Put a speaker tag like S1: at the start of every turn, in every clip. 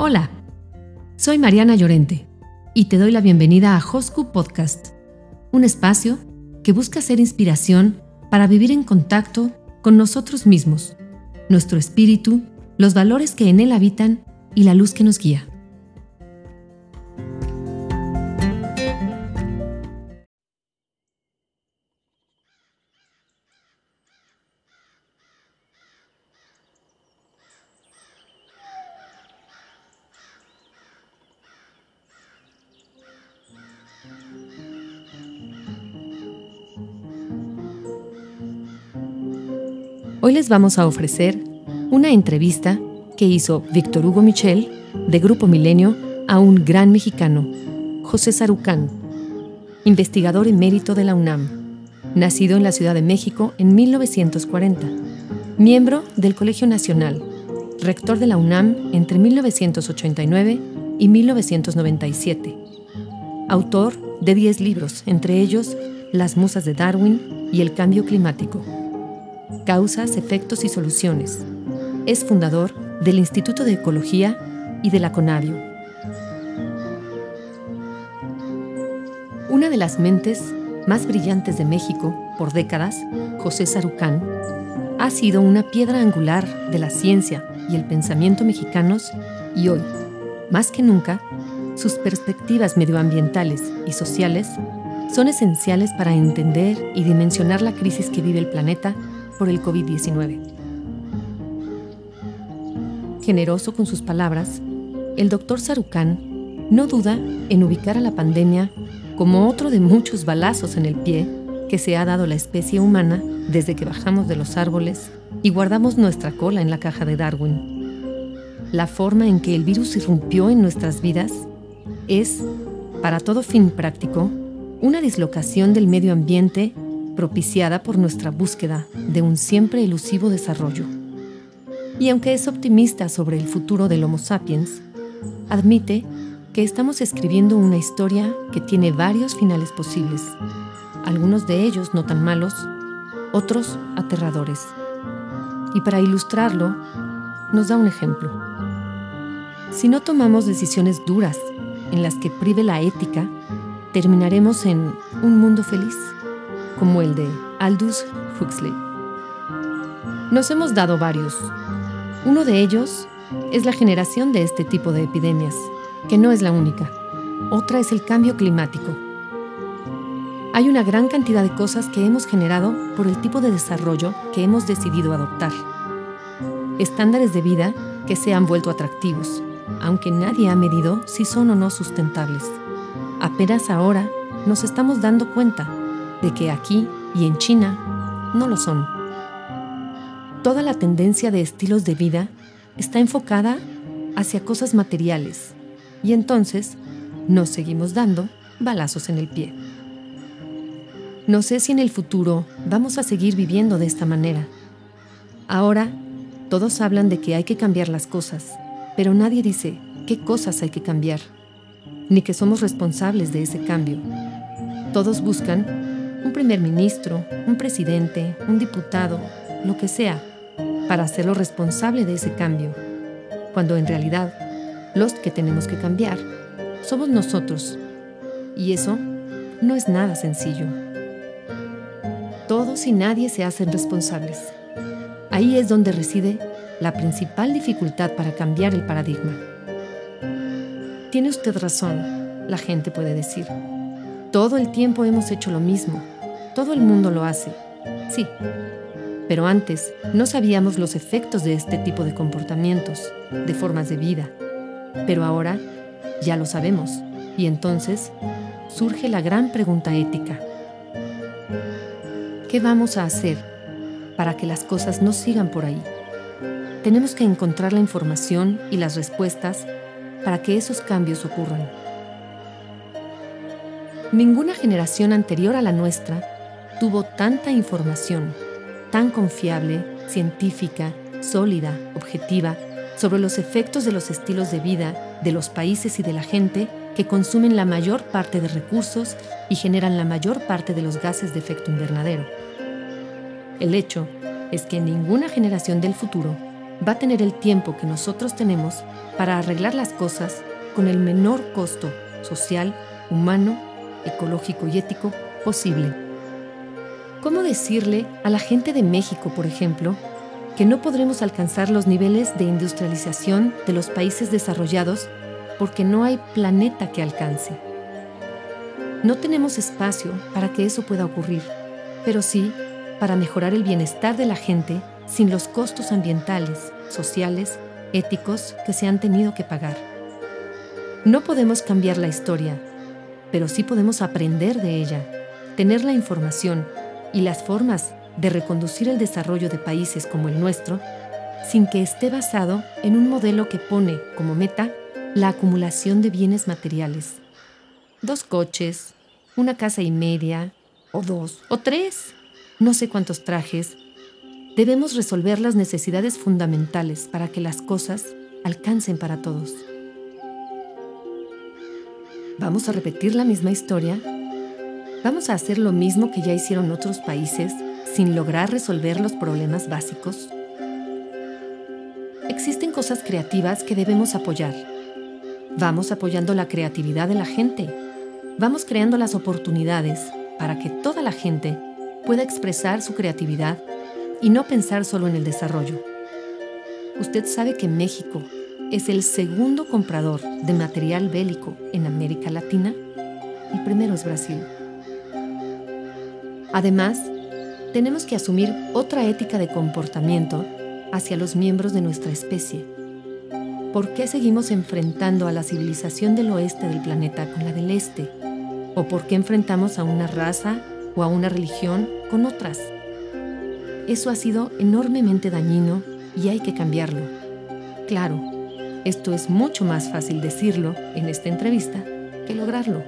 S1: Hola, soy Mariana Llorente y te doy la bienvenida a Hosku Podcast, un espacio que busca ser inspiración para vivir en contacto con nosotros mismos, nuestro espíritu, los valores que en él habitan y la luz que nos guía. Hoy les vamos a ofrecer una entrevista que hizo Víctor Hugo Michel, de Grupo Milenio, a un gran mexicano, José Sarucán, investigador emérito de la UNAM, nacido en la Ciudad de México en 1940, miembro del Colegio Nacional, rector de la UNAM entre 1989 y 1997, autor de 10 libros, entre ellos Las Musas de Darwin y El Cambio Climático. Causas, Efectos y Soluciones. Es fundador del Instituto de Ecología y de la CONAVIO. Una de las mentes más brillantes de México por décadas, José Sarucán, ha sido una piedra angular de la ciencia y el pensamiento mexicanos y hoy, más que nunca, sus perspectivas medioambientales y sociales son esenciales para entender y dimensionar la crisis que vive el planeta por el COVID-19. Generoso con sus palabras, el doctor Sarucán no duda en ubicar a la pandemia como otro de muchos balazos en el pie que se ha dado la especie humana desde que bajamos de los árboles y guardamos nuestra cola en la caja de Darwin. La forma en que el virus irrumpió en nuestras vidas es, para todo fin práctico, una dislocación del medio ambiente propiciada por nuestra búsqueda de un siempre elusivo desarrollo. Y aunque es optimista sobre el futuro del Homo sapiens, admite que estamos escribiendo una historia que tiene varios finales posibles, algunos de ellos no tan malos, otros aterradores. Y para ilustrarlo, nos da un ejemplo. Si no tomamos decisiones duras en las que prive la ética, terminaremos en un mundo feliz como el de Aldous Huxley. Nos hemos dado varios. Uno de ellos es la generación de este tipo de epidemias, que no es la única. Otra es el cambio climático. Hay una gran cantidad de cosas que hemos generado por el tipo de desarrollo que hemos decidido adoptar. Estándares de vida que se han vuelto atractivos, aunque nadie ha medido si son o no sustentables. Apenas ahora nos estamos dando cuenta de que aquí y en China no lo son. Toda la tendencia de estilos de vida está enfocada hacia cosas materiales y entonces nos seguimos dando balazos en el pie. No sé si en el futuro vamos a seguir viviendo de esta manera. Ahora todos hablan de que hay que cambiar las cosas, pero nadie dice qué cosas hay que cambiar, ni que somos responsables de ese cambio. Todos buscan un primer ministro, un presidente, un diputado, lo que sea, para hacerlo responsable de ese cambio, cuando en realidad los que tenemos que cambiar somos nosotros. Y eso no es nada sencillo. Todos y nadie se hacen responsables. Ahí es donde reside la principal dificultad para cambiar el paradigma. Tiene usted razón, la gente puede decir. Todo el tiempo hemos hecho lo mismo. Todo el mundo lo hace. Sí. Pero antes no sabíamos los efectos de este tipo de comportamientos, de formas de vida. Pero ahora ya lo sabemos. Y entonces surge la gran pregunta ética. ¿Qué vamos a hacer para que las cosas no sigan por ahí? Tenemos que encontrar la información y las respuestas para que esos cambios ocurran. Ninguna generación anterior a la nuestra tuvo tanta información, tan confiable, científica, sólida, objetiva, sobre los efectos de los estilos de vida de los países y de la gente que consumen la mayor parte de recursos y generan la mayor parte de los gases de efecto invernadero. El hecho es que ninguna generación del futuro va a tener el tiempo que nosotros tenemos para arreglar las cosas con el menor costo social, humano, ecológico y ético posible. ¿Cómo decirle a la gente de México, por ejemplo, que no podremos alcanzar los niveles de industrialización de los países desarrollados porque no hay planeta que alcance? No tenemos espacio para que eso pueda ocurrir, pero sí para mejorar el bienestar de la gente sin los costos ambientales, sociales, éticos que se han tenido que pagar. No podemos cambiar la historia, pero sí podemos aprender de ella, tener la información y las formas de reconducir el desarrollo de países como el nuestro sin que esté basado en un modelo que pone como meta la acumulación de bienes materiales. Dos coches, una casa y media, o dos, o tres, no sé cuántos trajes, debemos resolver las necesidades fundamentales para que las cosas alcancen para todos. ¿Vamos a repetir la misma historia? ¿Vamos a hacer lo mismo que ya hicieron otros países sin lograr resolver los problemas básicos? Existen cosas creativas que debemos apoyar. Vamos apoyando la creatividad de la gente. Vamos creando las oportunidades para que toda la gente pueda expresar su creatividad y no pensar solo en el desarrollo. Usted sabe que México es el segundo comprador de material bélico en América Latina. El primero es Brasil. Además, tenemos que asumir otra ética de comportamiento hacia los miembros de nuestra especie. ¿Por qué seguimos enfrentando a la civilización del oeste del planeta con la del este? ¿O por qué enfrentamos a una raza o a una religión con otras? Eso ha sido enormemente dañino y hay que cambiarlo. Claro, esto es mucho más fácil decirlo en esta entrevista que lograrlo.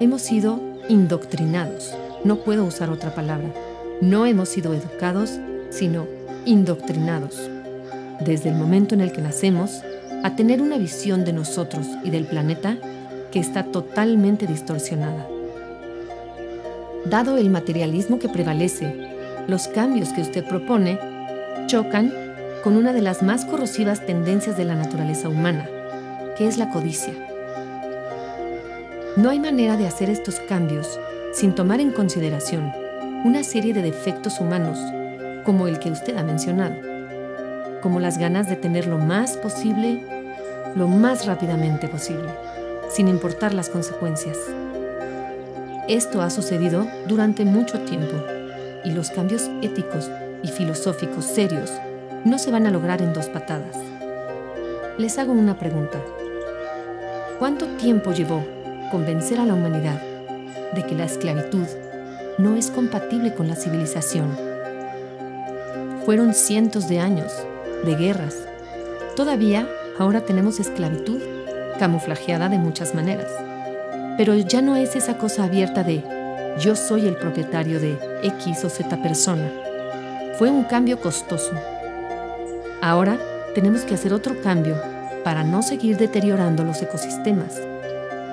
S1: Hemos sido indoctrinados, no puedo usar otra palabra. No hemos sido educados, sino indoctrinados. Desde el momento en el que nacemos, a tener una visión de nosotros y del planeta que está totalmente distorsionada. Dado el materialismo que prevalece los cambios que usted propone chocan con una de las más corrosivas tendencias de la naturaleza humana, que es la codicia. No hay manera de hacer estos cambios sin tomar en consideración una serie de defectos humanos, como el que usted ha mencionado, como las ganas de tener lo más posible, lo más rápidamente posible, sin importar las consecuencias. Esto ha sucedido durante mucho tiempo y los cambios éticos y filosóficos serios no se van a lograr en dos patadas. Les hago una pregunta. ¿Cuánto tiempo llevó convencer a la humanidad de que la esclavitud no es compatible con la civilización? Fueron cientos de años de guerras. Todavía ahora tenemos esclavitud camuflajeada de muchas maneras. Pero ya no es esa cosa abierta de yo soy el propietario de X o Z persona. Fue un cambio costoso. Ahora tenemos que hacer otro cambio para no seguir deteriorando los ecosistemas,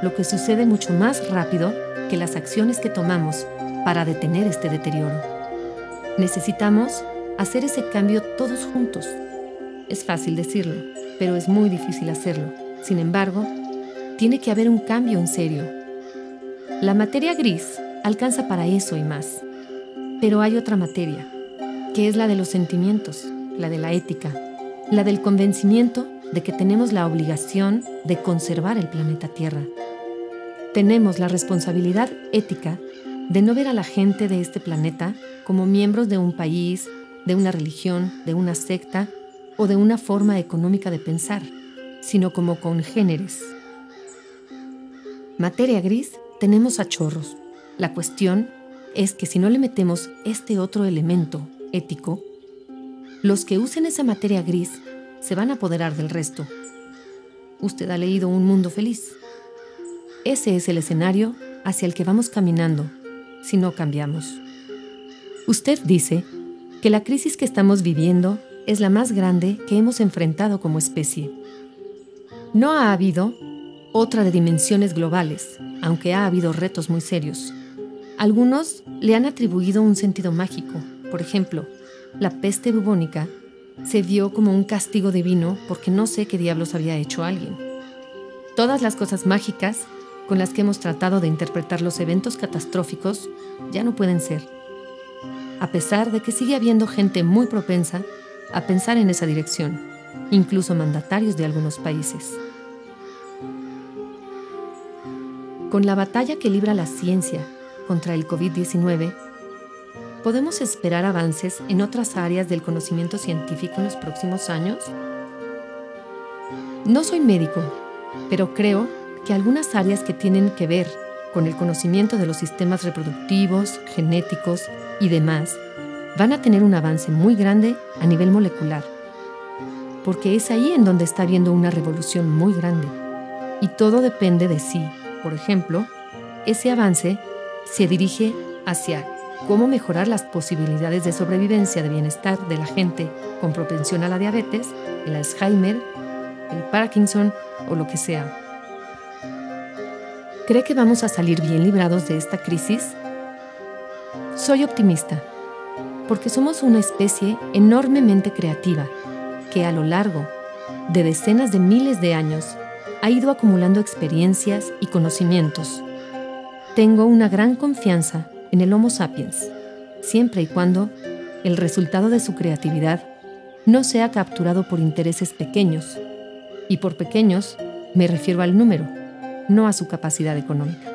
S1: lo que sucede mucho más rápido que las acciones que tomamos para detener este deterioro. Necesitamos hacer ese cambio todos juntos. Es fácil decirlo, pero es muy difícil hacerlo. Sin embargo, tiene que haber un cambio en serio. La materia gris alcanza para eso y más. Pero hay otra materia, que es la de los sentimientos, la de la ética, la del convencimiento de que tenemos la obligación de conservar el planeta Tierra. Tenemos la responsabilidad ética de no ver a la gente de este planeta como miembros de un país, de una religión, de una secta o de una forma económica de pensar, sino como congéneres. Materia gris tenemos a chorros, la cuestión es que si no le metemos este otro elemento ético, los que usen esa materia gris se van a apoderar del resto. Usted ha leído Un Mundo Feliz. Ese es el escenario hacia el que vamos caminando si no cambiamos. Usted dice que la crisis que estamos viviendo es la más grande que hemos enfrentado como especie. No ha habido otra de dimensiones globales, aunque ha habido retos muy serios. Algunos le han atribuido un sentido mágico. Por ejemplo, la peste bubónica se vio como un castigo divino porque no sé qué diablos había hecho alguien. Todas las cosas mágicas con las que hemos tratado de interpretar los eventos catastróficos ya no pueden ser, a pesar de que sigue habiendo gente muy propensa a pensar en esa dirección, incluso mandatarios de algunos países. Con la batalla que libra la ciencia contra el COVID-19, ¿podemos esperar avances en otras áreas del conocimiento científico en los próximos años? No soy médico, pero creo que algunas áreas que tienen que ver con el conocimiento de los sistemas reproductivos, genéticos y demás van a tener un avance muy grande a nivel molecular, porque es ahí en donde está habiendo una revolución muy grande. Y todo depende de si, por ejemplo, ese avance se dirige hacia cómo mejorar las posibilidades de sobrevivencia de bienestar de la gente con propensión a la diabetes, el Alzheimer, el Parkinson o lo que sea. ¿Cree que vamos a salir bien librados de esta crisis? Soy optimista, porque somos una especie enormemente creativa que a lo largo de decenas de miles de años ha ido acumulando experiencias y conocimientos. Tengo una gran confianza en el Homo sapiens, siempre y cuando el resultado de su creatividad no sea capturado por intereses pequeños, y por pequeños me refiero al número, no a su capacidad económica.